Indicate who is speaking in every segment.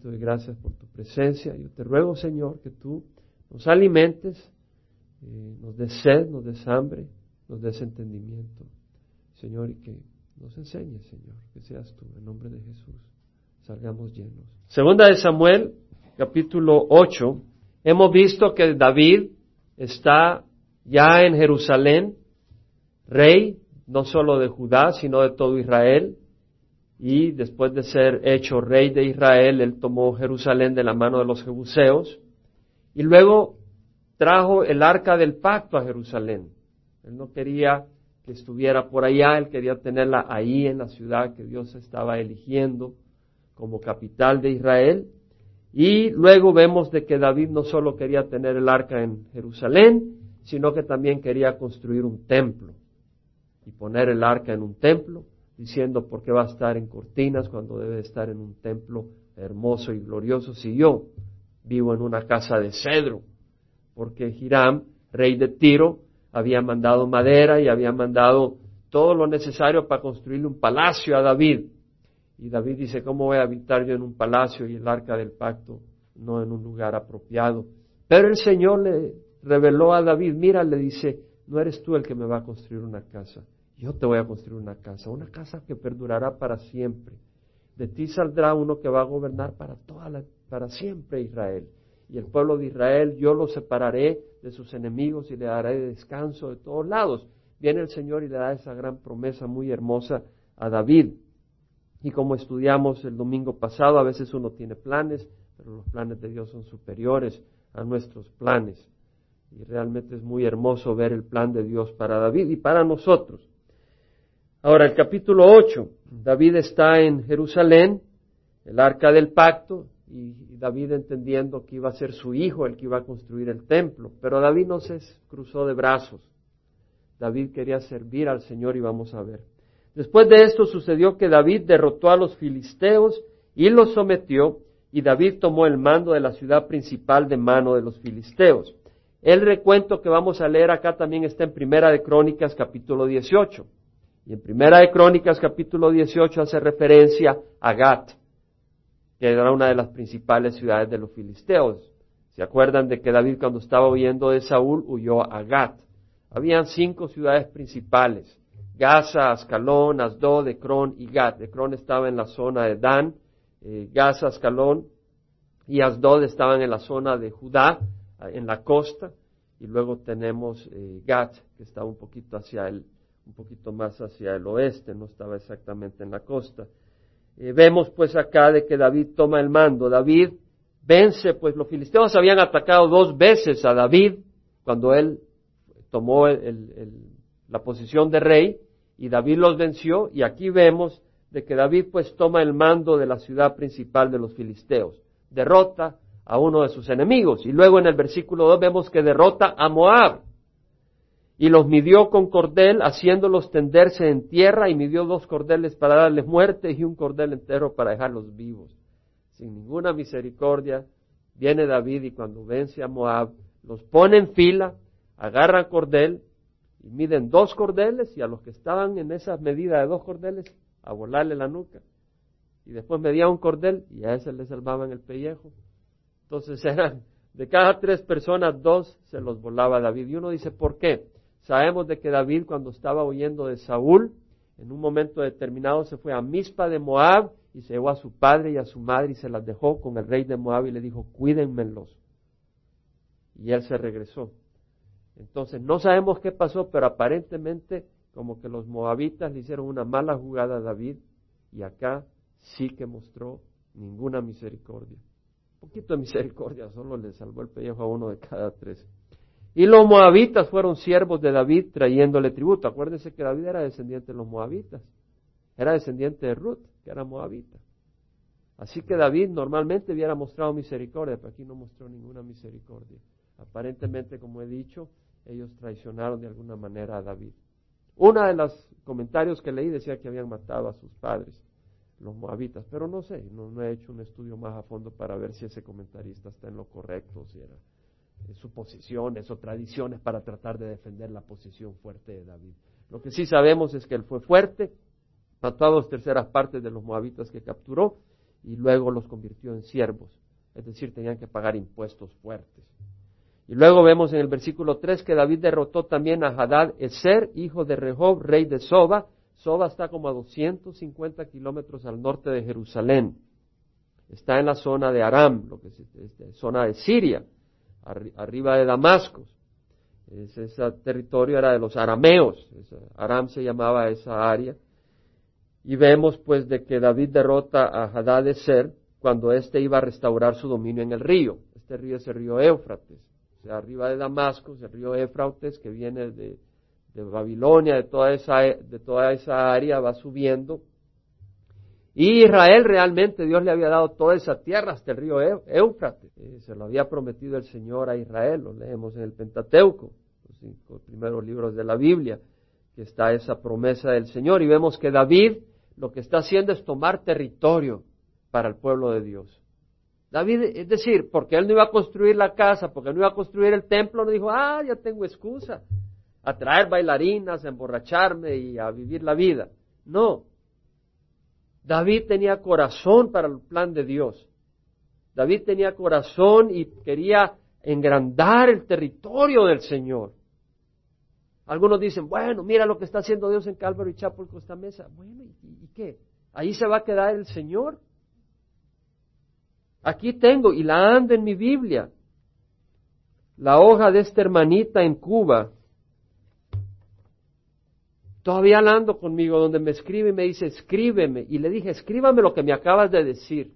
Speaker 1: Te doy gracias por tu presencia. Yo te ruego, Señor, que tú nos alimentes, eh, nos des sed, nos des hambre, nos des entendimiento. Señor, y que nos enseñes, Señor, que seas tú, en nombre de Jesús. Salgamos llenos. Segunda de Samuel, capítulo 8. Hemos visto que David está ya en Jerusalén, rey no solo de Judá, sino de todo Israel. Y después de ser hecho rey de Israel, él tomó Jerusalén de la mano de los jebuseos. Y luego trajo el arca del pacto a Jerusalén. Él no quería que estuviera por allá, él quería tenerla ahí en la ciudad que Dios estaba eligiendo como capital de Israel. Y luego vemos de que David no solo quería tener el arca en Jerusalén, sino que también quería construir un templo y poner el arca en un templo, diciendo por qué va a estar en cortinas cuando debe estar en un templo hermoso y glorioso si yo vivo en una casa de cedro, porque Hiram, rey de Tiro, había mandado madera y había mandado todo lo necesario para construirle un palacio a David. Y David dice, ¿cómo voy a habitar yo en un palacio y el arca del pacto no en un lugar apropiado? Pero el Señor le reveló a David, mira, le dice, no eres tú el que me va a construir una casa, yo te voy a construir una casa, una casa que perdurará para siempre. De ti saldrá uno que va a gobernar para toda la, para siempre Israel y el pueblo de Israel yo lo separaré de sus enemigos y le daré descanso de todos lados. Viene el Señor y le da esa gran promesa muy hermosa a David. Y como estudiamos el domingo pasado, a veces uno tiene planes, pero los planes de Dios son superiores a nuestros planes. Y realmente es muy hermoso ver el plan de Dios para David y para nosotros. Ahora, el capítulo 8. David está en Jerusalén, el arca del pacto, y David entendiendo que iba a ser su hijo el que iba a construir el templo. Pero David no se cruzó de brazos. David quería servir al Señor y vamos a ver. Después de esto sucedió que David derrotó a los filisteos y los sometió y David tomó el mando de la ciudad principal de mano de los filisteos. El recuento que vamos a leer acá también está en Primera de Crónicas capítulo 18. Y en Primera de Crónicas capítulo 18 hace referencia a Gat que era una de las principales ciudades de los filisteos. ¿Se acuerdan de que David cuando estaba huyendo de Saúl huyó a Gat? Habían cinco ciudades principales, Gaza, Ascalón, Asdod, Ecrón y Gat. Ecrón estaba en la zona de Dan, eh, Gaza, Ascalón y Asdod estaban en la zona de Judá, en la costa, y luego tenemos eh, Gat, que estaba un poquito hacia el, un poquito más hacia el oeste, no estaba exactamente en la costa. Eh, vemos pues acá de que David toma el mando. David vence, pues los filisteos habían atacado dos veces a David cuando él tomó la posición de rey y David los venció y aquí vemos de que David pues toma el mando de la ciudad principal de los filisteos, derrota a uno de sus enemigos y luego en el versículo 2 vemos que derrota a Moab y los midió con cordel, haciéndolos tenderse en tierra, y midió dos cordeles para darles muerte y un cordel entero para dejarlos vivos. Sin ninguna misericordia, viene David y cuando vence a Moab, los pone en fila, agarran cordel y miden dos cordeles y a los que estaban en esa medida de dos cordeles, a volarle la nuca. Y después medía un cordel y a ese le salvaban el pellejo. Entonces eran, de cada tres personas, dos se los volaba David. Y uno dice, ¿por qué? Sabemos de que David cuando estaba huyendo de Saúl, en un momento determinado se fue a Mispa de Moab y se llevó a su padre y a su madre y se las dejó con el rey de Moab y le dijo, cuídenmelos. Y él se regresó. Entonces no sabemos qué pasó, pero aparentemente como que los moabitas le hicieron una mala jugada a David y acá sí que mostró ninguna misericordia. Un poquito de misericordia, solo le salvó el pellejo a uno de cada tres. Y los moabitas fueron siervos de David trayéndole tributo. Acuérdense que David era descendiente de los moabitas. Era descendiente de Ruth, que era moabita. Así que David normalmente hubiera mostrado misericordia, pero aquí no mostró ninguna misericordia. Aparentemente, como he dicho, ellos traicionaron de alguna manera a David. Uno de los comentarios que leí decía que habían matado a sus padres, los moabitas, pero no sé, no, he hecho un estudio más a fondo para ver si ese comentarista está en lo correcto, si era suposiciones o tradiciones para tratar de defender la posición fuerte de David. Lo que sí sabemos es que él fue fuerte, mató a dos terceras partes de los moabitas que capturó y luego los convirtió en siervos, es decir, tenían que pagar impuestos fuertes. Y luego vemos en el versículo 3 que David derrotó también a Hadad Eser, hijo de Rehob, rey de Soba. Soba está como a 250 kilómetros al norte de Jerusalén. Está en la zona de Aram, lo que es, zona de Siria, arriba de Damasco. Ese, territorio era de los arameos. Aram se llamaba esa área. Y vemos pues de que David derrota a Hadad Eser cuando éste iba a restaurar su dominio en el río. Este río es el río Éufrates arriba de Damasco, el río Éfrautes, que viene de, Babilonia, de toda, esa, de toda esa área, va subiendo. Y Israel realmente, Dios le había dado toda esa tierra hasta el río Éufrates. Eh, se lo había prometido el Señor a Israel, lo leemos en el Pentateuco, los cinco primeros libros de la Biblia, que está esa promesa del Señor. Y vemos que David lo que está haciendo es tomar territorio para el pueblo de Dios. David, es decir, porque él no iba a construir la casa, porque no iba a construir el templo, no dijo, ah, ya tengo excusa, a traer bailarinas, a emborracharme y a vivir la vida. No. David tenía corazón para el plan de Dios. David tenía corazón y quería engrandar el territorio del Señor. Algunos dicen, bueno, mira lo que está haciendo Dios en Calvary Chapel esta mesa. Bueno, ¿y, y qué? ¿Ahí se va a quedar el Señor? Aquí tengo y la ando en mi Biblia. La hoja de esta hermanita en Cuba. Todavía la ando conmigo, donde me escribe y me dice, escríbeme. Y le dije, escríbame lo que me acabas de decir.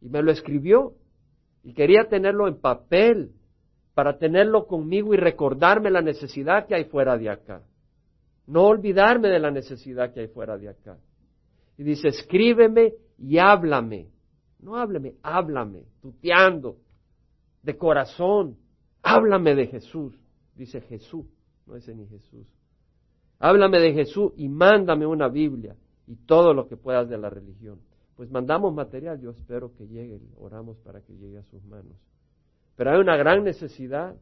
Speaker 1: Y me lo escribió. Y quería tenerlo en papel para tenerlo conmigo y recordarme la necesidad que hay fuera de acá. No olvidarme de la necesidad que hay fuera de acá. Y dice, escríbeme y háblame. No háblame, háblame, tuteando, de corazón. Háblame de Jesús. Dice Jesús, no dice ni Jesús. Háblame de Jesús y mándame una Biblia y todo lo que puedas de la religión. Pues mandamos material, yo espero que llegue, oramos para que llegue a sus manos. Pero hay una gran necesidad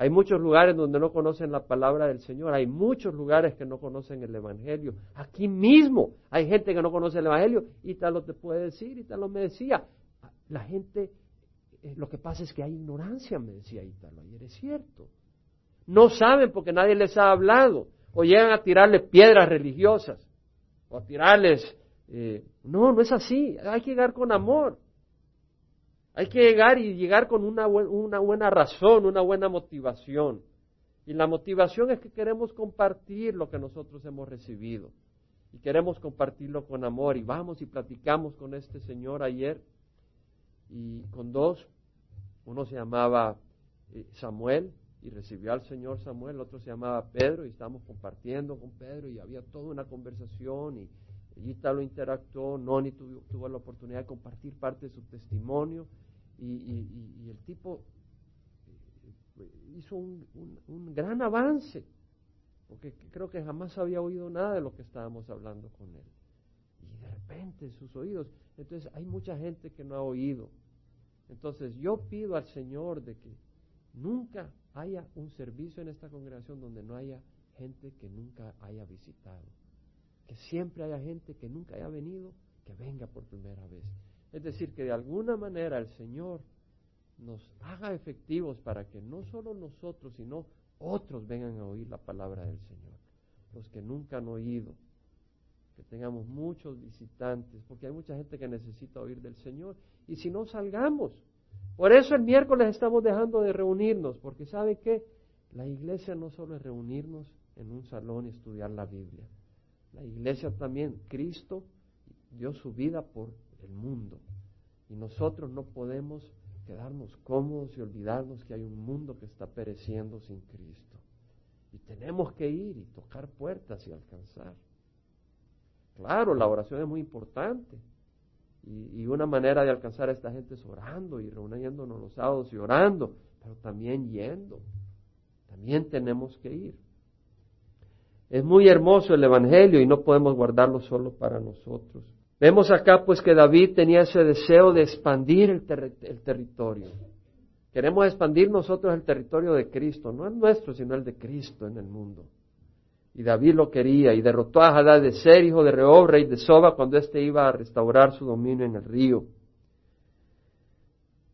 Speaker 1: hay muchos lugares donde no conocen la palabra del Señor, hay muchos lugares que no conocen el Evangelio. Aquí mismo hay gente que no conoce el Evangelio y tal lo te puede decir y tal lo me decía. La gente, eh, lo que pasa es que hay ignorancia, me decía Ítalo ayer, es cierto. No saben porque nadie les ha hablado o llegan a tirarle piedras religiosas o a tirarles... Eh, no, no es así, hay que llegar con amor. Hay que llegar y llegar con una, una buena razón, una buena motivación. Y la motivación es que queremos compartir lo que nosotros hemos recibido. Y queremos compartirlo con amor. Y vamos y platicamos con este señor ayer. Y con dos. Uno se llamaba eh, Samuel y recibió al Señor Samuel. El otro se llamaba Pedro y estábamos compartiendo con Pedro y había toda una conversación. Y Gita lo interactuó, Noni tuvo, tuvo, la oportunidad de compartir parte de su testimonio y, el tipo eh, hizo un, un, gran avance, porque creo que jamás había oído nada de lo que estábamos hablando con él. Y de repente sus oídos, entonces hay mucha gente que no ha oído. Entonces yo pido al Señor de que nunca haya un servicio en esta congregación donde no haya gente que nunca haya visitado que siempre haya gente que nunca haya venido, que venga por primera vez. Es decir, que de alguna manera el Señor nos haga efectivos para que no solo nosotros, sino otros vengan a oír la palabra del Señor. Los que nunca han oído, que tengamos muchos visitantes, porque hay mucha gente que necesita oír del Señor. Y si no, salgamos. Por eso el miércoles estamos dejando de reunirnos, porque ¿sabe qué? La iglesia no solo es reunirnos en un salón y estudiar la Biblia. La iglesia también, Cristo dio su vida por el mundo. Y nosotros no podemos quedarnos cómodos y olvidarnos que hay un mundo que está pereciendo sin Cristo. Y tenemos que ir y tocar puertas y alcanzar. Claro, la oración es muy importante. Y, una manera de alcanzar a esta gente es orando y reuniéndonos los sábados y orando, pero también yendo. También tenemos que ir. Es muy hermoso el Evangelio y no podemos guardarlo solo para nosotros. Vemos acá pues que David tenía ese deseo de expandir el, territorio. Queremos expandir nosotros el territorio de Cristo, no el nuestro, sino el de Cristo en el mundo. Y David lo quería y derrotó a Hadad de Ser, hijo de Rehob, rey de Soba, cuando éste iba a restaurar su dominio en el río.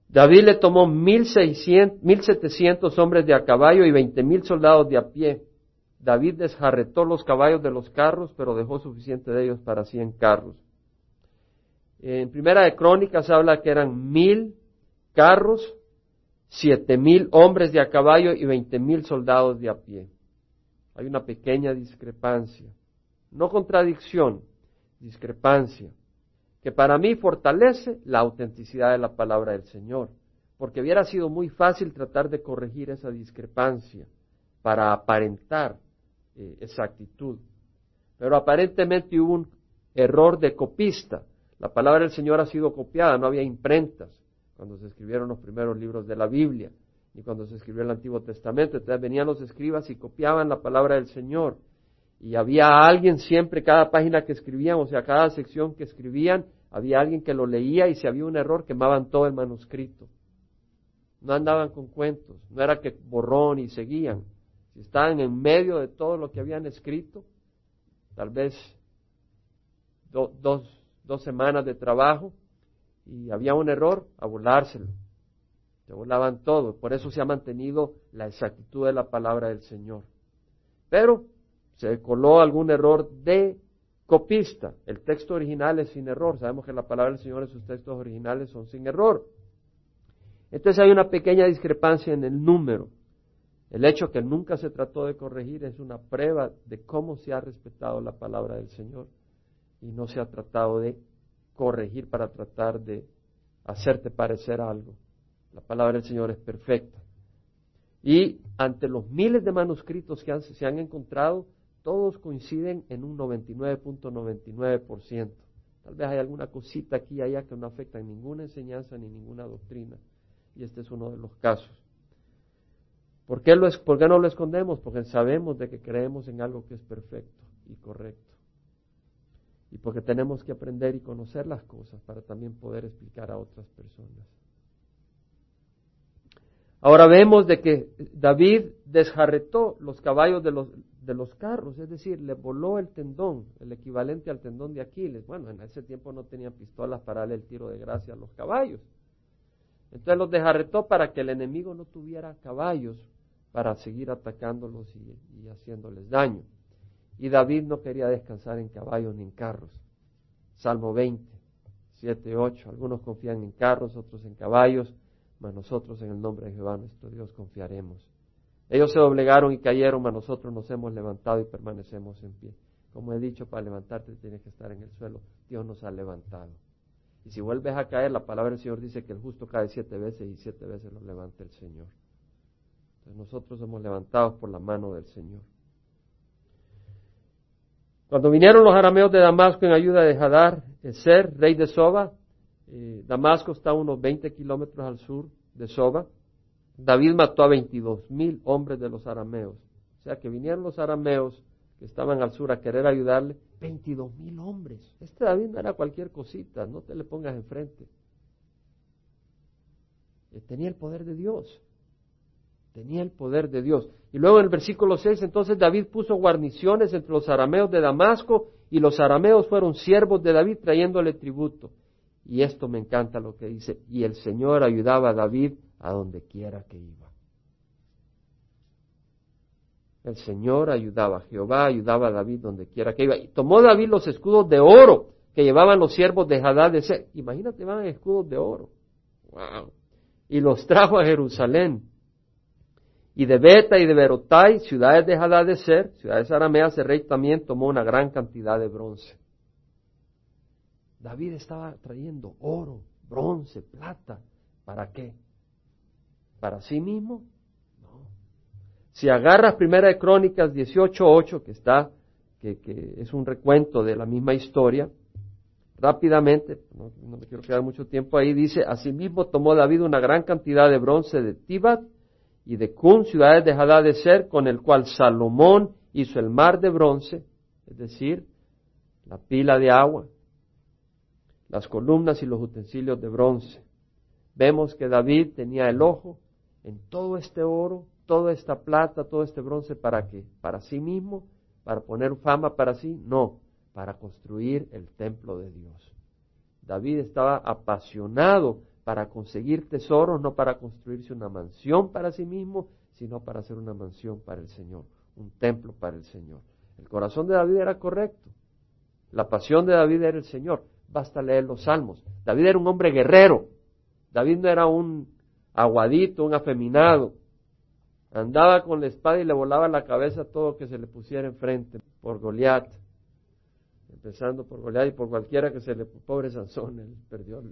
Speaker 1: David le tomó mil setecientos hombres de a caballo y veinte mil soldados de a pie. David desjarretó los caballos de los carros, pero dejó suficiente de ellos para cien carros. En Primera de Crónicas habla que eran mil carros, siete mil hombres de a caballo y veinte mil soldados de a pie. Hay una pequeña discrepancia, no contradicción, discrepancia, que para mí fortalece la autenticidad de la palabra del Señor, porque hubiera sido muy fácil tratar de corregir esa discrepancia para aparentar eh, exactitud. Pero aparentemente hubo un error de copista. La palabra del Señor ha sido copiada, no había imprentas cuando se escribieron los primeros libros de la Biblia, ni cuando se escribió el Antiguo Testamento. Entonces venían los escribas y copiaban la palabra del Señor. Y había alguien siempre, cada página que escribían, o sea, cada sección que escribían, había alguien que lo leía y si había un error quemaban todo el manuscrito. No andaban con cuentos, no era que borrón y seguían. Si estaban en medio de todo lo que habían escrito, tal vez dos, semanas de trabajo, y había un error, a burlárselo. Se burlaban todo. Por eso se ha mantenido la exactitud de la palabra del Señor. Pero se coló algún error de copista. El texto original es sin error. Sabemos que la palabra del Señor en sus textos originales son sin error. Entonces hay una pequeña discrepancia en el número. El hecho que nunca se trató de corregir es una prueba de cómo se ha respetado la palabra del Señor y no se ha tratado de corregir para tratar de hacerte parecer algo. La palabra del Señor es perfecta. Y ante los miles de manuscritos que se han encontrado, todos coinciden en un 99.99%. Tal vez hay alguna cosita aquí y allá que no afecta en ninguna enseñanza ni ninguna doctrina. Y este es uno de los casos. ¿Por qué, ¿Por qué no lo escondemos? Porque sabemos de que creemos en algo que es perfecto y correcto y porque tenemos que aprender y conocer las cosas para también poder explicar a otras personas. Ahora vemos de que David desjarretó los caballos de los, de los carros, es decir, le voló el tendón, el equivalente al tendón de Aquiles. Bueno, en ese tiempo no tenían pistolas para darle el tiro de gracia a los caballos. Entonces los desjarretó para que el enemigo no tuviera caballos para seguir atacándolos y haciéndoles daño. Y David no quería descansar en caballos ni en carros. Salmo 20, 7, 8. Algunos confían en carros, otros en caballos, mas nosotros en el nombre de Jehová nuestro Dios confiaremos. Ellos se doblegaron y cayeron, mas nosotros nos hemos levantado y permanecemos en pie. Como he dicho, para levantarte tienes que estar en el suelo. Dios nos ha levantado. Y si vuelves a caer, la palabra del Señor dice que el justo cae siete veces y siete veces lo levanta el Señor. Entonces nosotros somos levantados por la mano del Señor. Cuando vinieron los arameos de Damasco en ayuda de Hadar, Ser, rey de Soba, eh, Damasco está a unos 20 kilómetros al sur de Soba, David mató a 22 mil hombres de los arameos. O sea que vinieron los arameos que estaban al sur a querer ayudarle, 22 mil hombres. Este David no era cualquier cosita, no te le pongas enfrente. Eh, tenía el poder de Dios. Tenía el poder de Dios. Y luego en el versículo 6, entonces David puso guarniciones entre los arameos de Damasco y los arameos fueron siervos de David trayéndole tributo. Y esto me encanta lo que dice, y el Señor ayudaba a David a donde quiera que iba. El Señor ayudaba, Jehová ayudaba a David donde quiera que iba. Y tomó David los escudos de oro que llevaban los siervos de Hadad de Ser. Imagínate, van escudos de oro. Wow. Y los trajo a Jerusalén y de Beta y de Berotai, ciudades dejadas de ser, ciudades arameas, el rey también tomó una gran cantidad de bronce. David estaba trayendo oro, bronce, plata. ¿Para qué? ¿Para sí mismo? No. Si agarras Primera de Crónicas 18.8, que está, que, es un recuento de la misma historia, rápidamente, no, me quiero quedar mucho tiempo ahí, dice, asimismo tomó David una gran cantidad de bronce de Tibat, y de Cun, ciudades dejadas de ser, con el cual Salomón hizo el mar de bronce, es decir, la pila de agua, las columnas y los utensilios de bronce. Vemos que David tenía el ojo en todo este oro, toda esta plata, todo este bronce, ¿para qué? Para sí mismo, para poner fama para sí, no, para construir el templo de Dios. David estaba apasionado para conseguir tesoros, no para construirse una mansión para sí mismo, sino para hacer una mansión para el Señor, un templo para el Señor. El corazón de David era correcto. La pasión de David era el Señor. Basta leer los salmos. David era un hombre guerrero. David no era un aguadito, un afeminado. Andaba con la espada y le volaba la cabeza a todo que se le pusiera enfrente por Goliat. Empezando por Goliat y por cualquiera que se le... Pobre Sansón, él perdió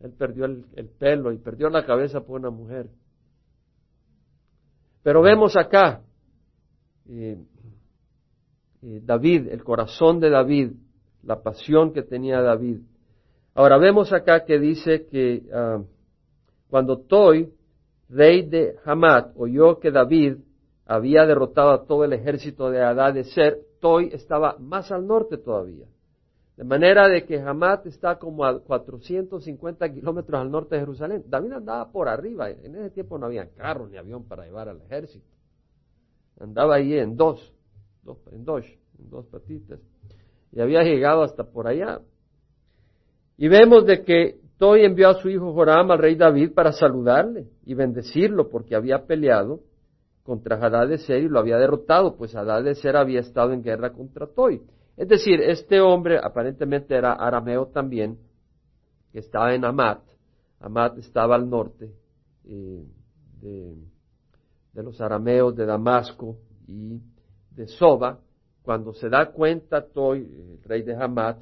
Speaker 1: él perdió el, pelo y perdió la cabeza por una mujer. Pero vemos acá eh, eh, David, el corazón de David, la pasión que tenía David. Ahora vemos acá que dice que ah, cuando Toy, rey de Hamad, oyó que David había derrotado a todo el ejército de Adad de Ser, Toy estaba más al norte todavía. De manera de que Hamad está como a 450 kilómetros al norte de Jerusalén. David andaba por arriba. En ese tiempo no había carro ni avión para llevar al ejército. Andaba ahí en dos, dos en dos, en dos patitas. Y había llegado hasta por allá. Y vemos de que Toy envió a su hijo Joram al rey David para saludarle y bendecirlo porque había peleado contra Hadad de Ser y lo había derrotado, pues Hadad de Ser había estado en guerra contra Toy. Es decir, este hombre aparentemente era arameo también, que estaba en Amat. Amat estaba al norte eh, de, los arameos de Damasco y de Soba. Cuando se da cuenta Toy, el rey de Hamat,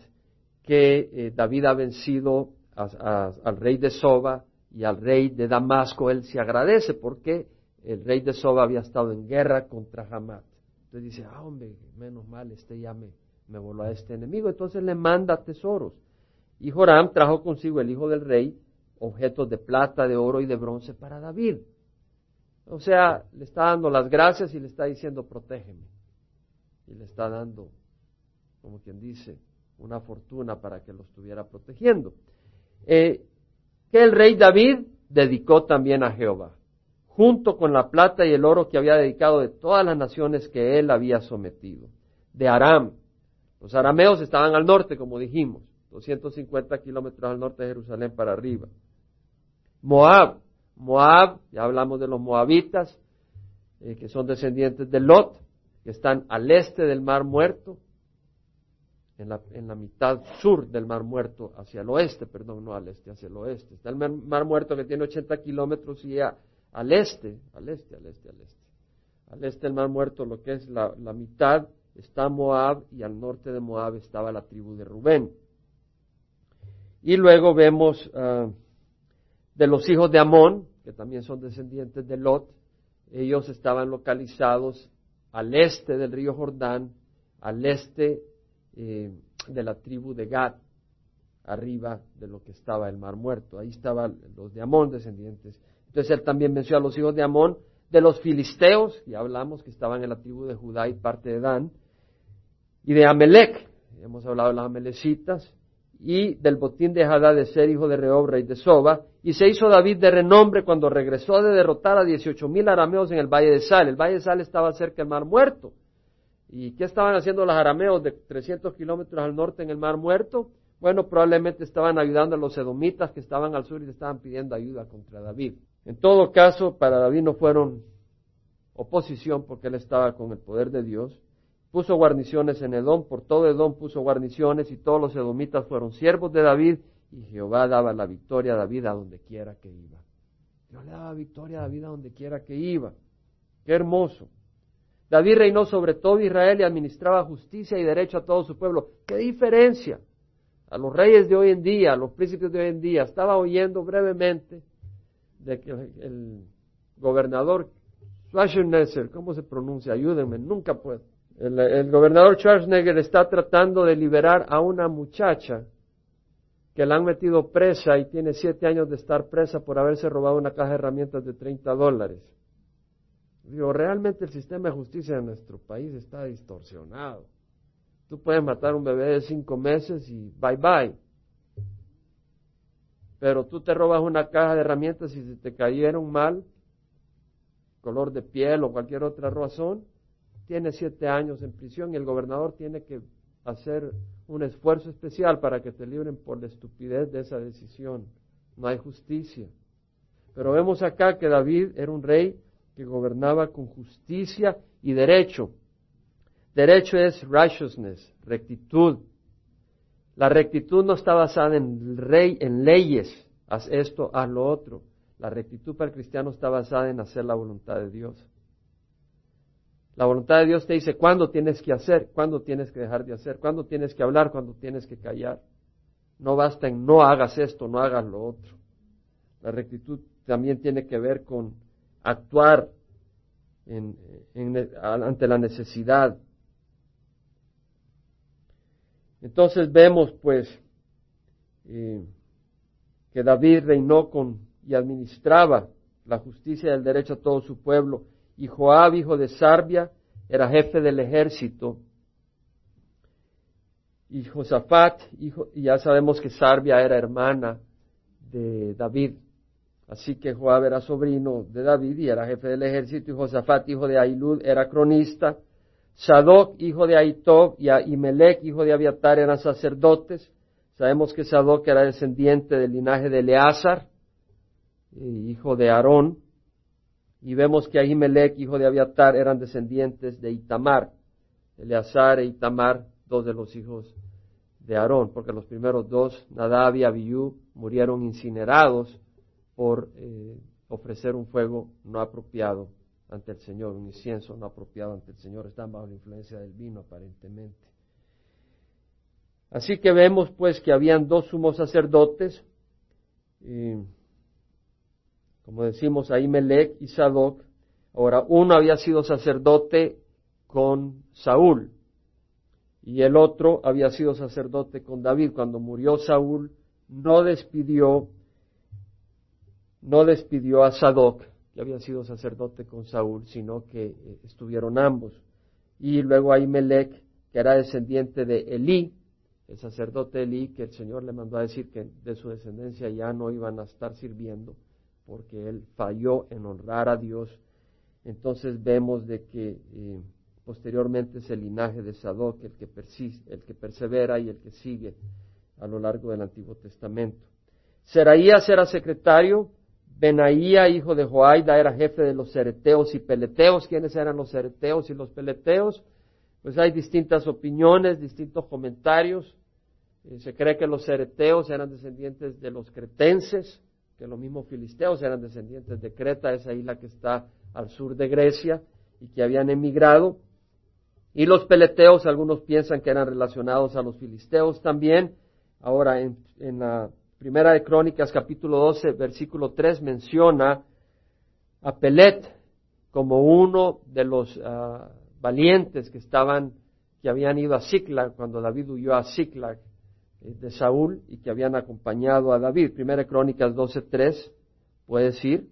Speaker 1: que eh, David ha vencido al rey de Soba y al rey de Damasco, él se agradece porque el rey de Soba había estado en guerra contra Hamat. Entonces dice, ah, hombre, menos mal, este ya me, me voló a este enemigo. Entonces le manda tesoros. Y Joram trajo consigo el hijo del rey objetos de plata, de oro y de bronce para David. O sea, le está dando las gracias y le está diciendo, protégeme. Y le está dando, como quien dice, una fortuna para que lo estuviera protegiendo. Eh, que el rey David dedicó también a Jehová, junto con la plata y el oro que había dedicado de todas las naciones que él había sometido. De Aram, los arameos estaban al norte, como dijimos, 250 kilómetros al norte de Jerusalén para arriba. Moab, Moab, ya hablamos de los moabitas, eh, que son descendientes de Lot, que están al este del Mar Muerto, en la, en la, mitad sur del Mar Muerto, hacia el oeste, perdón, no al este, hacia el oeste. Está el Mar, Muerto que tiene 80 kilómetros y al este, al este, al este, al este. Al este del Mar Muerto, lo que es la, la mitad está Moab y al norte de Moab estaba la tribu de Rubén. Y luego vemos ah, de los hijos de Amón, que también son descendientes de Lot, ellos estaban localizados al este del río Jordán, al este eh, de la tribu de Gad, arriba de lo que estaba el Mar Muerto. Ahí estaban los de Amón descendientes. Entonces él también mencionó a los hijos de Amón, de los filisteos, ya hablamos que estaban en la tribu de Judá y parte de Dan, y de Amelec, hemos hablado de las amelecitas, y del botín de Hadad de ser hijo de Rehob, rey de Soba, y se hizo David de renombre cuando regresó de derrotar a dieciocho mil arameos en el valle de Sal. El valle de Sal estaba cerca del mar muerto. ¿Y qué estaban haciendo los arameos de 300 kilómetros al norte en el mar muerto? Bueno, probablemente estaban ayudando a los edomitas que estaban al sur y estaban pidiendo ayuda contra David. En todo caso, para David no fueron oposición porque él estaba con el poder de Dios, puso guarniciones en Edom, por todo Edom puso guarniciones y todos los edomitas fueron siervos de David y Jehová daba la victoria a David a donde quiera que iba. Dios le daba victoria a David a donde quiera que iba. Qué hermoso. David reinó sobre todo Israel y administraba justicia y derecho a todo su pueblo. ¿Qué diferencia? A los reyes de hoy en día, a los príncipes de hoy en día. Estaba oyendo brevemente de que el gobernador Schwarzenegger, ¿cómo se pronuncia? Ayúdenme, nunca puedo el, gobernador Schwarzenegger está tratando de liberar a una muchacha que la han metido presa y tiene siete años de estar presa por haberse robado una caja de herramientas de 30 dólares. Digo, realmente el sistema de justicia de nuestro país está distorsionado. Tú puedes matar a un bebé de cinco meses y bye bye. Pero tú te robas una caja de herramientas y si te cayeron mal, color de piel o cualquier otra razón, tiene siete años en prisión y el gobernador tiene que hacer un esfuerzo especial para que te libren por la estupidez de esa decisión. No hay justicia. Pero vemos acá que David era un rey que gobernaba con justicia y derecho. Derecho es righteousness, rectitud. La rectitud no está basada en, rey, en leyes, haz esto, haz lo otro. La rectitud para el cristiano está basada en hacer la voluntad de Dios. La voluntad de Dios te dice cuándo tienes que hacer, cuándo tienes que dejar de hacer, cuándo tienes que hablar, cuándo tienes que callar. No basta en no hagas esto, no hagas lo otro. La rectitud también tiene que ver con actuar ante la necesidad. Entonces vemos pues eh, que David reinó con y administraba la justicia y el derecho a todo su pueblo y Joab, hijo de Sarbia, era jefe del ejército. Y Josafat, hijo, y ya sabemos que Sarbia era hermana de David. Así que Joab era sobrino de David y era jefe del ejército, y Josafat, hijo de Ailud, era cronista. Sadoc, hijo de Aitob, y Imelec, hijo de Abiatar, eran sacerdotes. Sabemos que Sadoc era descendiente del linaje de Eleazar, hijo de Aarón. Y vemos que Ahimelech, hijo de Abiatar, eran descendientes de Itamar. Eleazar e Itamar, dos de los hijos de Aarón, porque los primeros dos, Nadab y Abiú, murieron incinerados por eh, ofrecer un fuego no apropiado ante el Señor, un incienso no apropiado ante el Señor. Están bajo la influencia del vino, aparentemente. Así que vemos pues que habían dos sumos sacerdotes. Y como decimos ahí Melech y Sadoc. Ahora, uno había sido sacerdote con Saúl y el otro había sido sacerdote con David. Cuando murió Saúl, no despidió, no despidió a Sadoc, que había sido sacerdote con Saúl, sino que eh, estuvieron ambos. Y luego Ahimelech, que era descendiente de Elí, el sacerdote Elí, que el Señor le mandó a decir que de su descendencia ya no iban a estar sirviendo porque él falló en honrar a Dios. Entonces vemos de que eh, posteriormente es el linaje de Sadoc el que persiste, el que persevera y el que sigue a lo largo del Antiguo Testamento. Seraías era secretario, Benaía, hijo de Joaida, era jefe de los cereteos y peleteos. ¿Quiénes eran los cereteos y los peleteos? Pues hay distintas opiniones, distintos comentarios. Eh, se cree que los cereteos eran descendientes de los cretenses, que los mismos filisteos eran descendientes de Creta, esa isla que está al sur de Grecia, y que habían emigrado. Y los peleteos, algunos piensan que eran relacionados a los filisteos también. Ahora, en, la primera de Crónicas, capítulo 12, versículo 3, menciona a Pelet como uno de los ah, valientes que estaban, que habían ido a Ziklag cuando David huyó a Ziklag de Saúl y que habían acompañado a David. Primera Crónicas 12.3, puede decir.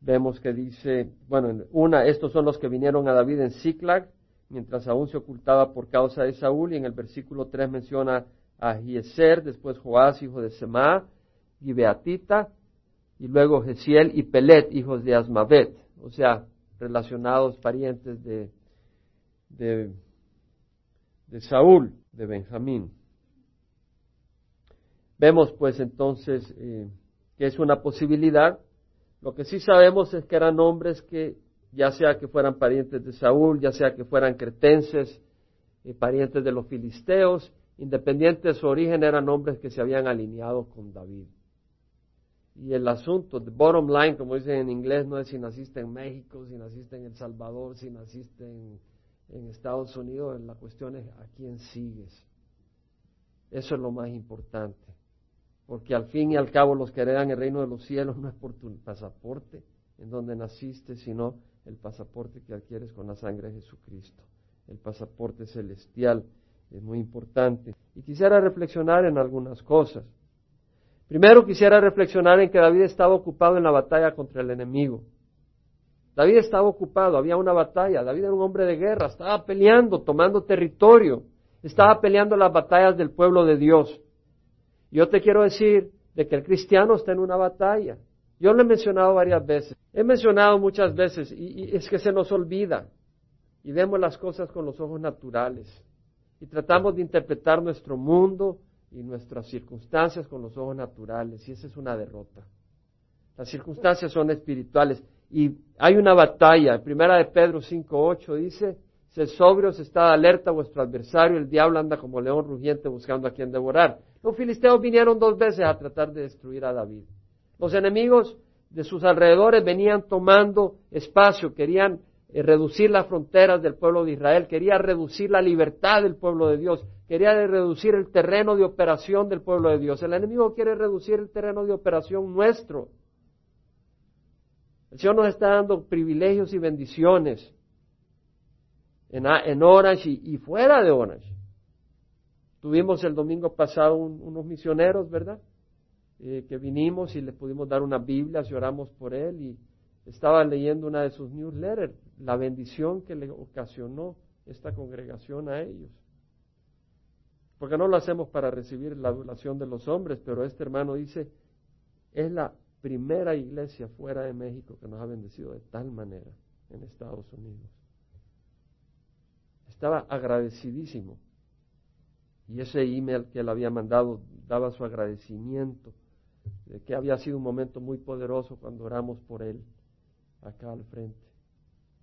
Speaker 1: Vemos que dice, bueno, una, estos son los que vinieron a David en Ziklag, mientras aún se ocultaba por causa de Saúl, y en el versículo 3 menciona a Gieser, después Joás, hijo de Semá, y Beatita, y luego Gesiel y Pelet, hijos de Asmavet, o sea, relacionados, parientes de, de Saúl de Benjamín. Vemos pues entonces eh, que es una posibilidad. Lo que sí sabemos es que eran hombres que, ya sea que fueran parientes de Saúl, ya sea que fueran cretenses, eh, parientes de los filisteos, independiente de su origen, eran hombres que se habían alineado con David. Y el asunto, the bottom line, como dicen en inglés, no es si naciste en México, si naciste en El Salvador, si naciste en en Estados Unidos, la cuestión es a quién sigues. Eso es lo más importante. Porque al fin y al cabo los que heredan el reino de los cielos no es por tu pasaporte en donde naciste, sino el pasaporte que adquieres con la sangre de Jesucristo. El pasaporte celestial es muy importante. Y quisiera reflexionar en algunas cosas. Primero quisiera reflexionar en que David estaba ocupado en la batalla contra el enemigo. David estaba ocupado, había una batalla, David era un hombre de guerra, estaba peleando, tomando territorio, estaba peleando las batallas del pueblo de Dios. Yo te quiero decir de que el cristiano está en una batalla. Yo lo he mencionado varias veces. He mencionado muchas veces, y, es que se nos olvida, y vemos las cosas con los ojos naturales, y tratamos de interpretar nuestro mundo y nuestras circunstancias con los ojos naturales, y esa es una derrota. Las circunstancias son espirituales, y hay una batalla. Primera de Pedro 5.8 dice, Sed sobrios, está alerta vuestro adversario, el diablo anda como león rugiente buscando a quien devorar. Los filisteos vinieron dos veces a tratar de destruir a David. Los enemigos de sus alrededores venían tomando espacio, querían eh, reducir las fronteras del pueblo de Israel, querían reducir la libertad del pueblo de Dios, querían reducir el terreno de operación del pueblo de Dios. El enemigo quiere reducir el terreno de operación nuestro. El Señor nos está dando privilegios y bendiciones en, Orange y, fuera de Orange. Tuvimos el domingo pasado unos misioneros, ¿verdad? Eh, que vinimos y le pudimos dar una Biblia y oramos por él y estaba leyendo una de sus newsletters, la bendición que le ocasionó esta congregación a ellos. Porque no lo hacemos para recibir la adulación de los hombres, pero este hermano dice, es la primera iglesia fuera de México que nos ha bendecido de tal manera en Estados Unidos. Estaba agradecidísimo. Y ese email que él había mandado daba su agradecimiento de que había sido un momento muy poderoso cuando oramos por él acá al frente.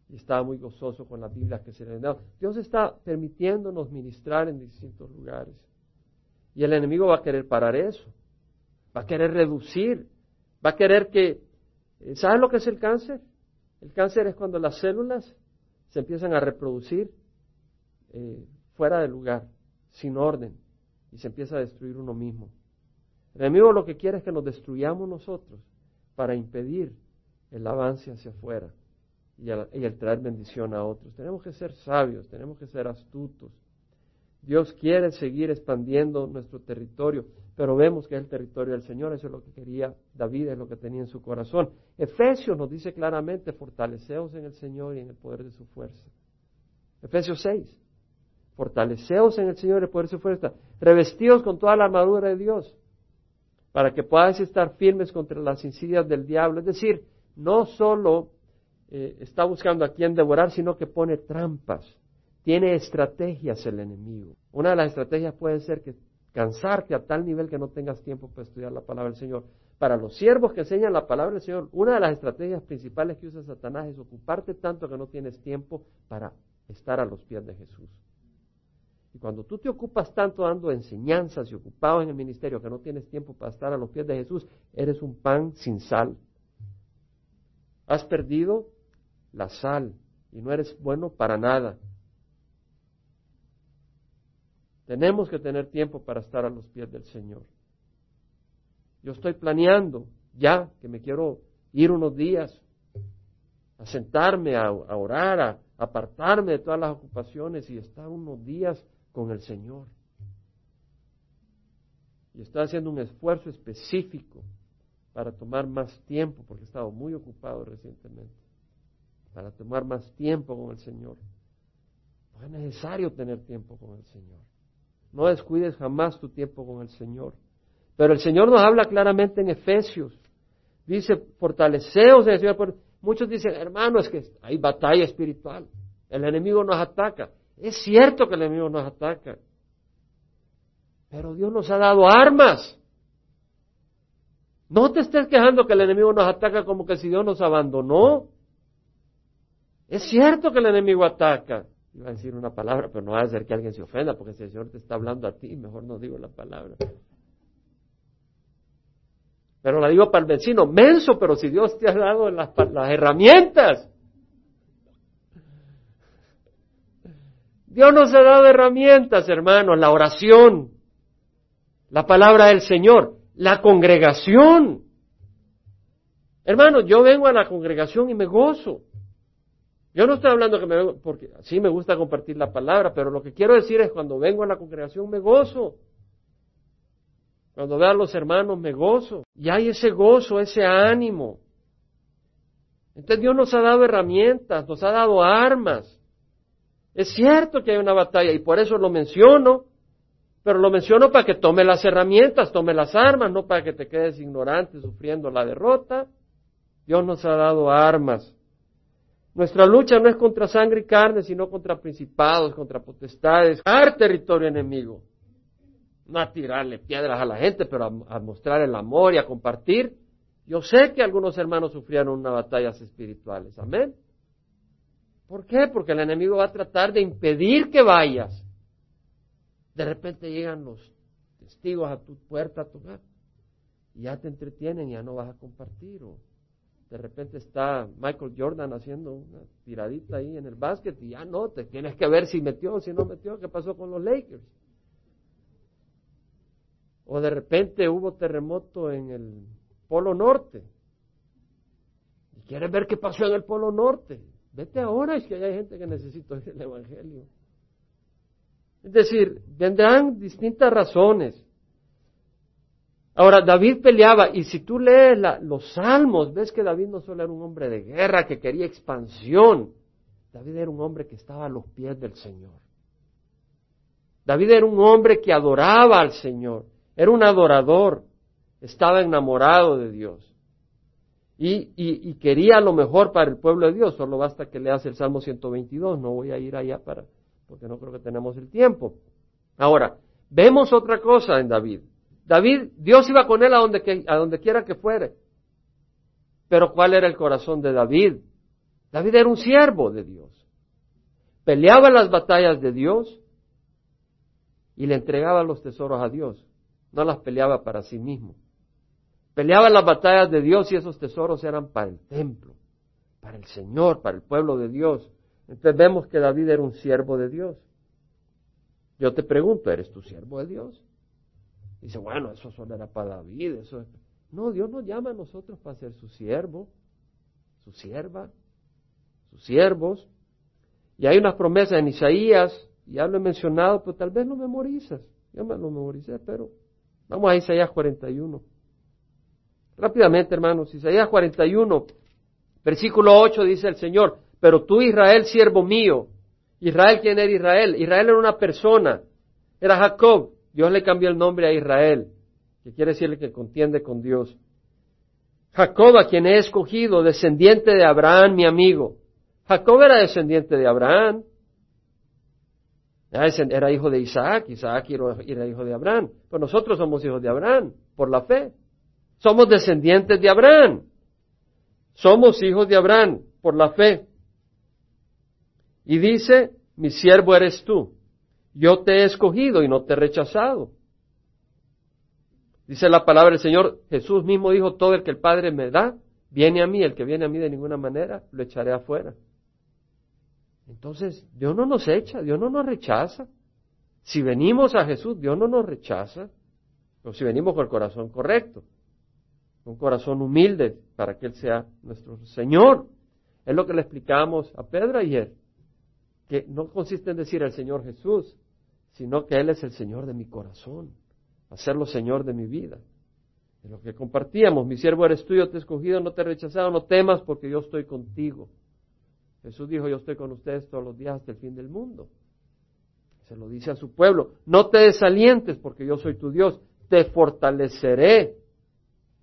Speaker 1: Y estaba muy gozoso con la Biblia que se le dado. Dios está permitiéndonos ministrar en distintos lugares. Y el enemigo va a querer parar eso. Va a querer reducir. Va a querer que... ¿Sabes lo que es el cáncer? El cáncer es cuando las células se empiezan a reproducir eh, fuera de lugar, sin orden, y se empieza a destruir uno mismo. El enemigo lo que quiere es que nos destruyamos nosotros para impedir el avance hacia afuera y el, traer bendición a otros. Tenemos que ser sabios, tenemos que ser astutos. Dios quiere seguir expandiendo nuestro territorio, pero vemos que es el territorio del Señor, eso es lo que quería David, es lo que tenía en su corazón. Efesios nos dice claramente, fortaleceos en el Señor y en el poder de su fuerza. Efesios 6 fortaleceos en el Señor y por su fuerza, revestidos con toda la armadura de Dios, para que podáis estar firmes contra las insidias del diablo. Es decir, no solo eh, está buscando a quien devorar, sino que pone trampas. Tiene estrategias el enemigo. Una de las estrategias puede ser que cansarte a tal nivel que no tengas tiempo para estudiar la palabra del Señor. Para los siervos que enseñan la palabra del Señor, una de las estrategias principales que usa Satanás es ocuparte tanto que no tienes tiempo para estar a los pies de Jesús. Y cuando tú te ocupas tanto dando enseñanzas y ocupado en el ministerio que no tienes tiempo para estar a los pies de Jesús, eres un pan sin sal. Has perdido la sal y no eres bueno para nada. Tenemos que tener tiempo para estar a los pies del Señor. Yo estoy planeando ya que me quiero ir unos días a sentarme, a, orar, a apartarme de todas las ocupaciones y estar unos días con el Señor. Y está haciendo un esfuerzo específico para tomar más tiempo, porque he estado muy ocupado recientemente, para tomar más tiempo con el Señor. Es necesario tener tiempo con el Señor. No descuides jamás tu tiempo con el Señor. Pero el Señor nos habla claramente en Efesios. Dice, fortaleceos en el Señor. Muchos dicen, hermano, es que hay batalla espiritual. El enemigo nos ataca. Es cierto que el enemigo nos ataca, pero Dios nos ha dado armas. No te estés quejando que el enemigo nos ataca como que si Dios nos abandonó. Es cierto que el enemigo ataca. Iba a decir una palabra, pero no va a hacer que alguien se ofenda, porque si el Señor te está hablando a ti, mejor no digo la palabra. Pero la digo para el vecino, menso, pero si Dios te ha dado las, herramientas. Dios nos ha dado herramientas, hermanos, la oración, la palabra del Señor, la congregación. Hermanos, yo vengo a la congregación y me gozo. Yo no estoy hablando que me vengo, porque sí me gusta compartir la palabra, pero lo que quiero decir es cuando vengo a la congregación me gozo. Cuando veo a los hermanos me gozo. Y hay ese gozo, ese ánimo. Entonces Dios nos ha dado herramientas, nos ha dado armas. Es cierto que hay una batalla y por eso lo menciono, pero lo menciono para que tome las herramientas, tome las armas, no para que te quedes ignorante sufriendo la derrota. Dios nos ha dado armas. Nuestra lucha no es contra sangre y carne, sino contra principados, contra potestades, a territorio enemigo. No a tirarle piedras a la gente, pero a, mostrar el amor y a compartir. Yo sé que algunos hermanos sufrieron unas batallas espirituales. Amén. ¿Por qué? Porque el enemigo va a tratar de impedir que vayas. De repente llegan los testigos a tu puerta, a tu hogar, y ya te entretienen ya no vas a compartir. De repente está Michael Jordan haciendo una tiradita ahí en el básquet y ya no, te tienes que ver si metió o si no metió, qué pasó con los Lakers. O de repente hubo terremoto en el Polo Norte. Y quieres ver qué pasó en el Polo Norte. Vete ahora, es que hay gente que necesita el Evangelio. Es decir, vendrán distintas razones. Ahora, David peleaba, y si tú lees los salmos, ves que David no solo era un hombre de guerra, que quería expansión. David era un hombre que estaba a los pies del Señor. David era un hombre que adoraba al Señor, era un adorador, estaba enamorado de Dios. Y, y, quería lo mejor para el pueblo de Dios. Solo basta que leas el Salmo 122. No voy a ir allá para, porque no creo que tenemos el tiempo. Ahora, vemos otra cosa en David. David, Dios iba con él a donde, quiera que fuere. Pero ¿cuál era el corazón de David? David era un siervo de Dios. Peleaba las batallas de Dios y le entregaba los tesoros a Dios. No las peleaba para sí mismo. Peleaba las batallas de Dios y esos tesoros eran para el templo, para el Señor, para el pueblo de Dios. Entonces vemos que David era un siervo de Dios. Yo te pregunto, ¿eres tu siervo de Dios? Dice, bueno, eso era para David. Eso No, Dios nos llama a nosotros para ser su siervo, su sierva, sus siervos. Y hay unas promesas en Isaías, ya lo he mencionado, pero tal vez lo memorizas. Yo me lo memoricé, pero vamos a Isaías 41. Rápidamente, hermanos, Isaías 41, versículo 8 dice el Señor, pero tú Israel, siervo mío. Israel, ¿quién era Israel? Israel era una persona, era Jacob. Dios le cambió el nombre a Israel, que quiere decirle que contiende con Dios. Jacob, a quien he escogido, descendiente de Abraham, mi amigo. Jacob era descendiente de Abraham. Era hijo de Isaac, Isaac era hijo de Abraham. Pero nosotros somos hijos de Abraham, por la fe. Somos descendientes de Abraham. Somos hijos de Abraham por la fe. Y dice, mi siervo eres tú. Yo te he escogido y no te he rechazado. Dice la palabra del Señor, Jesús mismo dijo, todo el que el Padre me da, viene a mí, el que viene a mí de ninguna manera, lo echaré afuera. Entonces, Dios no nos echa, Dios no nos rechaza. Si venimos a Jesús, Dios no nos rechaza, o si venimos con el corazón correcto un corazón humilde para que Él sea nuestro Señor. Es lo que le explicamos a Pedro ayer, que no consiste en decir el Señor Jesús, sino que Él es el Señor de mi corazón, hacerlo Señor de mi vida. Es lo que compartíamos, mi siervo eres tuyo, te he escogido, no te he rechazado, no temas porque yo estoy contigo. Jesús dijo, yo estoy con ustedes todos los días hasta el fin del mundo. Se lo dice a su pueblo, no te desalientes porque yo soy tu Dios, te fortaleceré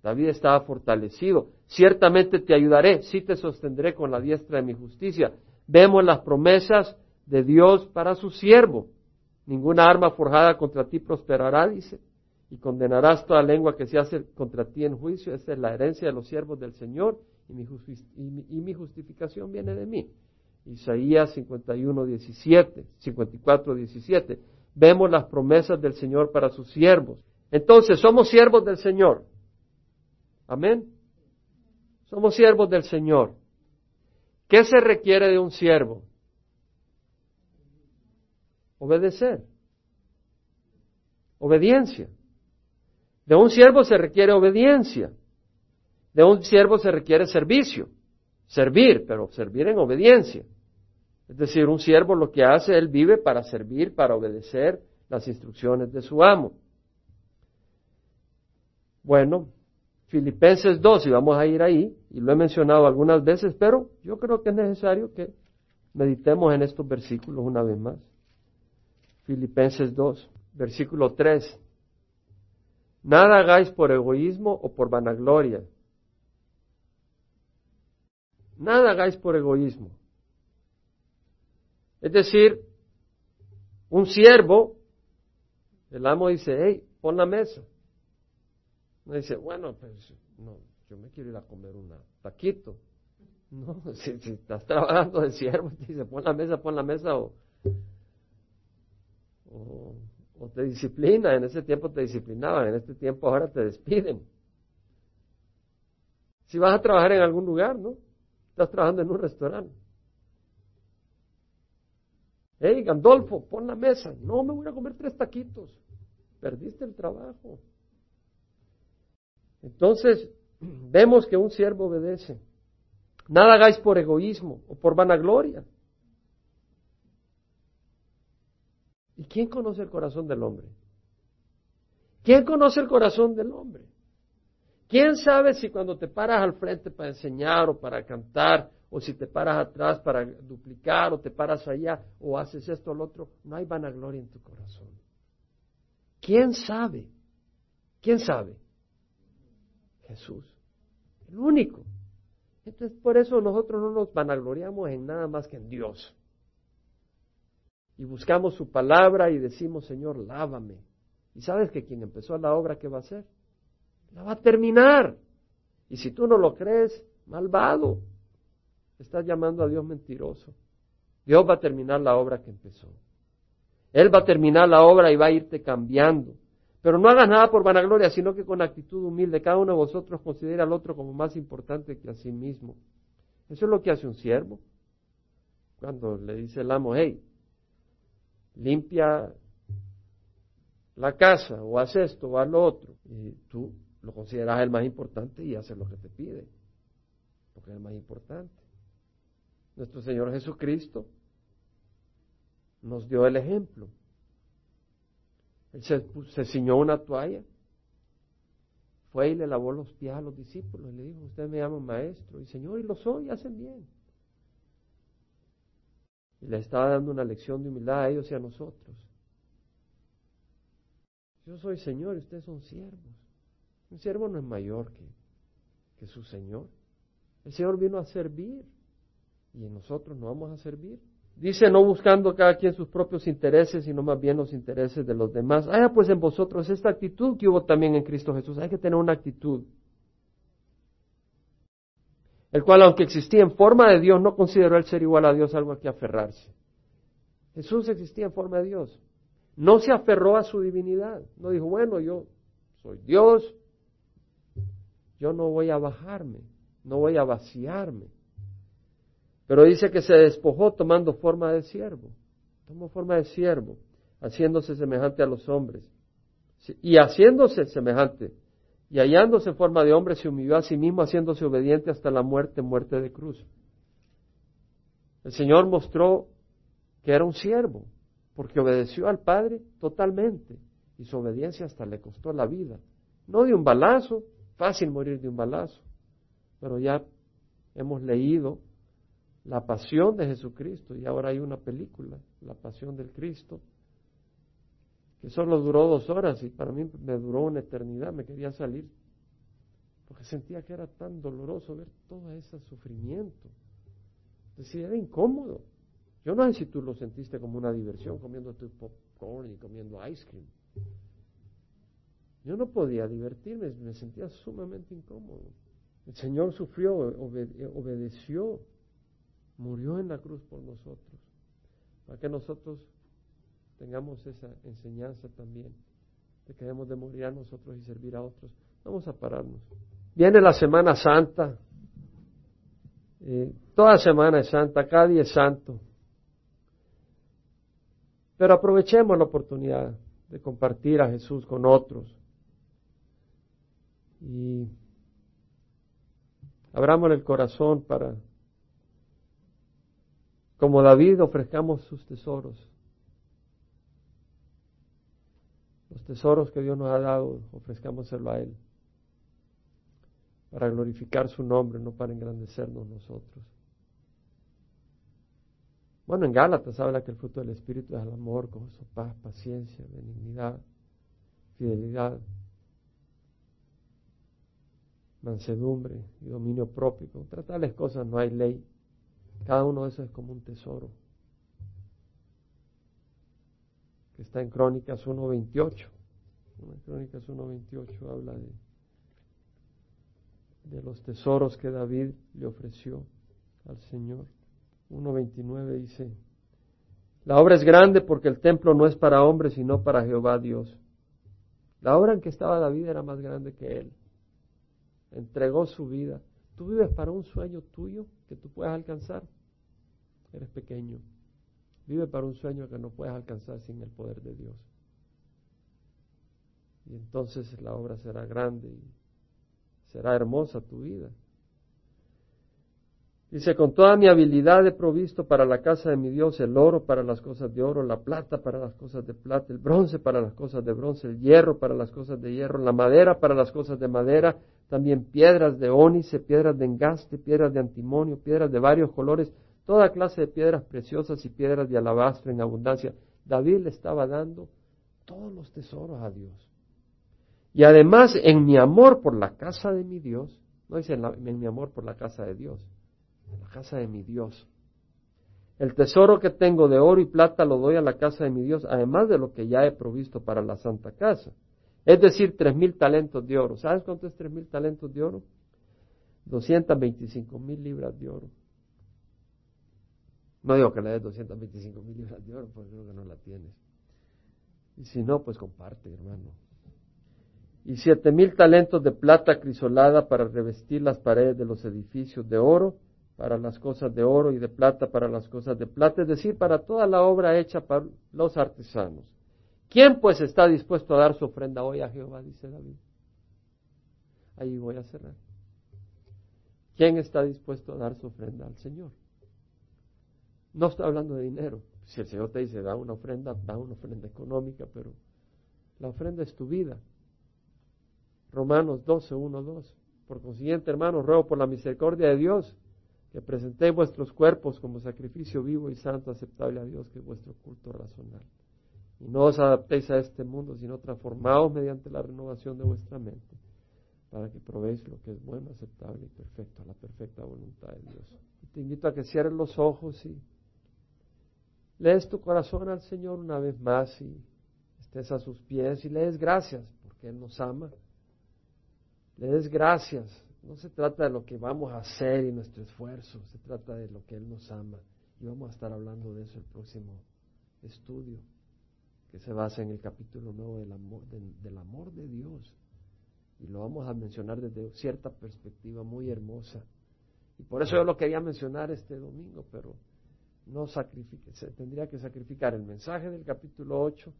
Speaker 1: David estaba fortalecido. Ciertamente te ayudaré, sí te sostendré con la diestra de mi justicia. Vemos las promesas de Dios para su siervo. Ninguna arma forjada contra ti prosperará, dice, y condenarás toda lengua que se hace contra ti en juicio. Esta es la herencia de los siervos del Señor y mi, y mi justificación viene de mí. Isaías 51, 17, 54, 17. Vemos las promesas del Señor para sus siervos. Entonces, somos siervos del Señor. Amén. Somos siervos del Señor. ¿Qué se requiere de un siervo? Obedecer. Obediencia. De un siervo se requiere obediencia. De un siervo se requiere servicio. Servir, pero servir en obediencia. Es decir, un siervo lo que hace, él vive para servir, para obedecer las instrucciones de su amo. Bueno, Filipenses 2, y vamos a ir ahí, y lo he mencionado algunas veces, pero yo creo que es necesario que meditemos en estos versículos una vez más. Filipenses 2, versículo 3. Nada hagáis por egoísmo o por vanagloria, nada hagáis por egoísmo. Es decir, un siervo, el amo dice, hey, pon la mesa. No dice, bueno, pues no, yo me quiero ir a comer un taquito. No, si, estás trabajando de siervo, te dice, pon la mesa, pon la mesa o, o, te disciplina. En ese tiempo te disciplinaban, en este tiempo ahora te despiden. Si vas a trabajar en algún lugar, ¿no? Estás trabajando en un restaurante. Hey, Gandolfo, pon la mesa. No, me voy a comer tres taquitos. Perdiste el trabajo. Entonces, vemos que un siervo obedece. Nada hagáis por egoísmo o por vanagloria. ¿Y quién conoce el corazón del hombre? ¿Quién conoce el corazón del hombre? ¿Quién sabe si cuando te paras al frente para enseñar o para cantar, o si te paras atrás para duplicar, o te paras allá, o haces esto o lo otro, no hay vanagloria en tu corazón? ¿Quién sabe? ¿Quién sabe? Jesús, el único. Entonces, por eso nosotros no nos vanagloriamos en nada más que en Dios. Y buscamos su palabra y decimos, Señor, lávame. Y sabes que quien empezó la obra, ¿qué va a hacer? La va a terminar. Y si tú no lo crees, malvado, estás llamando a Dios mentiroso. Dios va a terminar la obra que empezó. Él va a terminar la obra y va a irte cambiando. Pero no hagas nada por vanagloria, sino que con actitud humilde cada uno de vosotros considera al otro como más importante que a sí mismo. Eso es lo que hace un siervo. Cuando le dice el amo, hey, limpia la casa, o haz esto, o haz lo otro, y tú lo consideras el más importante y haces lo que te pide, porque es el más importante. Nuestro Señor Jesucristo nos dio el ejemplo. Él se, ciñó una toalla, fue y le lavó los pies a los discípulos y le dijo, usted me llama maestro. Y Señor, y lo soy, hacen bien. Y le estaba dando una lección de humildad a ellos y a nosotros. Yo soy Señor y ustedes son siervos. Un siervo no es mayor que, que su Señor. El Señor vino a servir y nosotros no vamos a servir. Dice, no buscando cada quien sus propios intereses, sino más bien los intereses de los demás. Haya pues en vosotros esta actitud que hubo también en Cristo Jesús. Hay que tener una actitud. El cual, aunque existía en forma de Dios, no consideró el ser igual a Dios algo a que aferrarse. Jesús existía en forma de Dios. No se aferró a su divinidad. No dijo, bueno, yo soy Dios, yo no voy a bajarme, no voy a vaciarme. Pero dice que se despojó tomando forma de siervo. Tomó forma de siervo, haciéndose semejante a los hombres. Y haciéndose semejante, y hallándose forma de hombre, se humilló a sí mismo, haciéndose obediente hasta la muerte, muerte de cruz. El Señor mostró que era un siervo, porque obedeció al Padre totalmente, y su obediencia hasta le costó la vida. No de un balazo, fácil morir de un balazo, pero ya hemos leído la pasión de Jesucristo y ahora hay una película, La pasión del Cristo, que solo duró dos horas y para mí me duró una eternidad, me quería salir, porque sentía que era tan doloroso ver todo ese sufrimiento. Decía, era incómodo. Yo no sé si tú lo sentiste como una diversión comiendo tu popcorn y comiendo ice cream. Yo no podía divertirme, me sentía sumamente incómodo. El Señor sufrió, obedeció murió en la cruz por nosotros, para que nosotros tengamos esa enseñanza también, de que debemos de morir a nosotros y servir a otros. Vamos a pararnos. Viene la Semana Santa, eh, toda semana es santa, cada día es santo, pero aprovechemos la oportunidad de compartir a Jesús con otros y abramos el corazón para como David ofrezcamos sus tesoros. Los tesoros que Dios nos ha dado, ofrezcámoselo a Él. Para glorificar su nombre, no para engrandecernos nosotros. Bueno, en Gálatas habla que el fruto del Espíritu es el amor, gozo, paz, paciencia, benignidad, fidelidad, mansedumbre y dominio propio. Contra tales cosas no hay ley. Cada uno de esos es como un tesoro. Que está en Crónicas 1.28. En Crónicas 1.28 habla de, de los tesoros que David le ofreció al Señor. 1.29 dice, la obra es grande porque el templo no es para hombres, sino para Jehová Dios. La obra en que estaba David era más grande que él. Entregó su vida. Tú vives para un sueño tuyo que tú puedas alcanzar. Eres pequeño. Vive para un sueño que no puedes alcanzar sin el poder de Dios. Y entonces la obra será grande y será hermosa tu vida. Dice, con toda mi habilidad he provisto para la casa de mi Dios el oro para las cosas de oro, la plata para las cosas de plata, el bronce para las cosas de bronce, el hierro para las cosas de hierro, la madera para las cosas de madera, también piedras de ónice, piedras de engaste, piedras de antimonio, piedras de varios colores, toda clase de piedras preciosas y piedras de alabastro en abundancia. David le estaba dando todos los tesoros a Dios. Y además, en mi amor por la casa de mi Dios, no dice en mi amor por la casa de Dios, en la casa de mi Dios. El tesoro que tengo de oro y plata lo doy a la casa de mi Dios, además de lo que ya he provisto para la santa casa. Es decir, tres mil talentos de oro. ¿Sabes cuánto es tres mil talentos de oro? 225 mil libras de oro. No digo que le des 225 mil libras de oro, porque creo que no la tienes. Y si no, pues comparte, hermano. Y siete mil talentos de plata crisolada para revestir las paredes de los edificios de oro para las cosas de oro y de plata para las cosas de plata, es decir, para toda la obra hecha por los artesanos. ¿Quién pues está dispuesto a dar su ofrenda hoy a Jehová? Dice David. Ahí voy a cerrar. ¿Quién está dispuesto a dar su ofrenda al Señor? No está hablando de dinero. Si el Señor te dice, da una ofrenda, da una ofrenda económica, pero la ofrenda es tu vida. Romanos 12, 1, 2. Por consiguiente, hermanos, ruego por la misericordia de Dios que presentéis vuestros cuerpos como sacrificio vivo y santo, aceptable a Dios, que es vuestro culto razonable. Y no os adaptéis a este mundo, sino transformaos mediante la renovación de vuestra mente, para que probéis lo que es bueno, aceptable y perfecto, a la perfecta voluntad de Dios. te invito a que cierres los ojos y lees tu corazón al Señor una vez más y estés a sus pies y le des gracias, porque Él nos ama. Le des gracias no se trata de lo que vamos a hacer y nuestro esfuerzo, se trata de lo que Él nos ama. Y vamos a estar hablando de eso el próximo estudio, se basa en el capítulo nuevo del amor, del amor de Dios. Y lo vamos a mencionar desde cierta perspectiva muy hermosa. Y por eso yo lo quería mencionar este domingo, pero no sacrifique, se tendría que sacrificar el mensaje del capítulo 8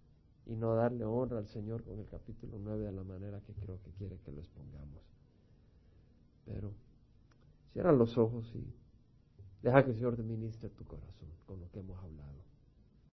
Speaker 1: y no darle honra al Señor con el capítulo 9 de la manera que creo que quiere que lo expongamos. Pero cierra los ojos y deja que el Señor te ministre tu corazón con lo que hemos hablado.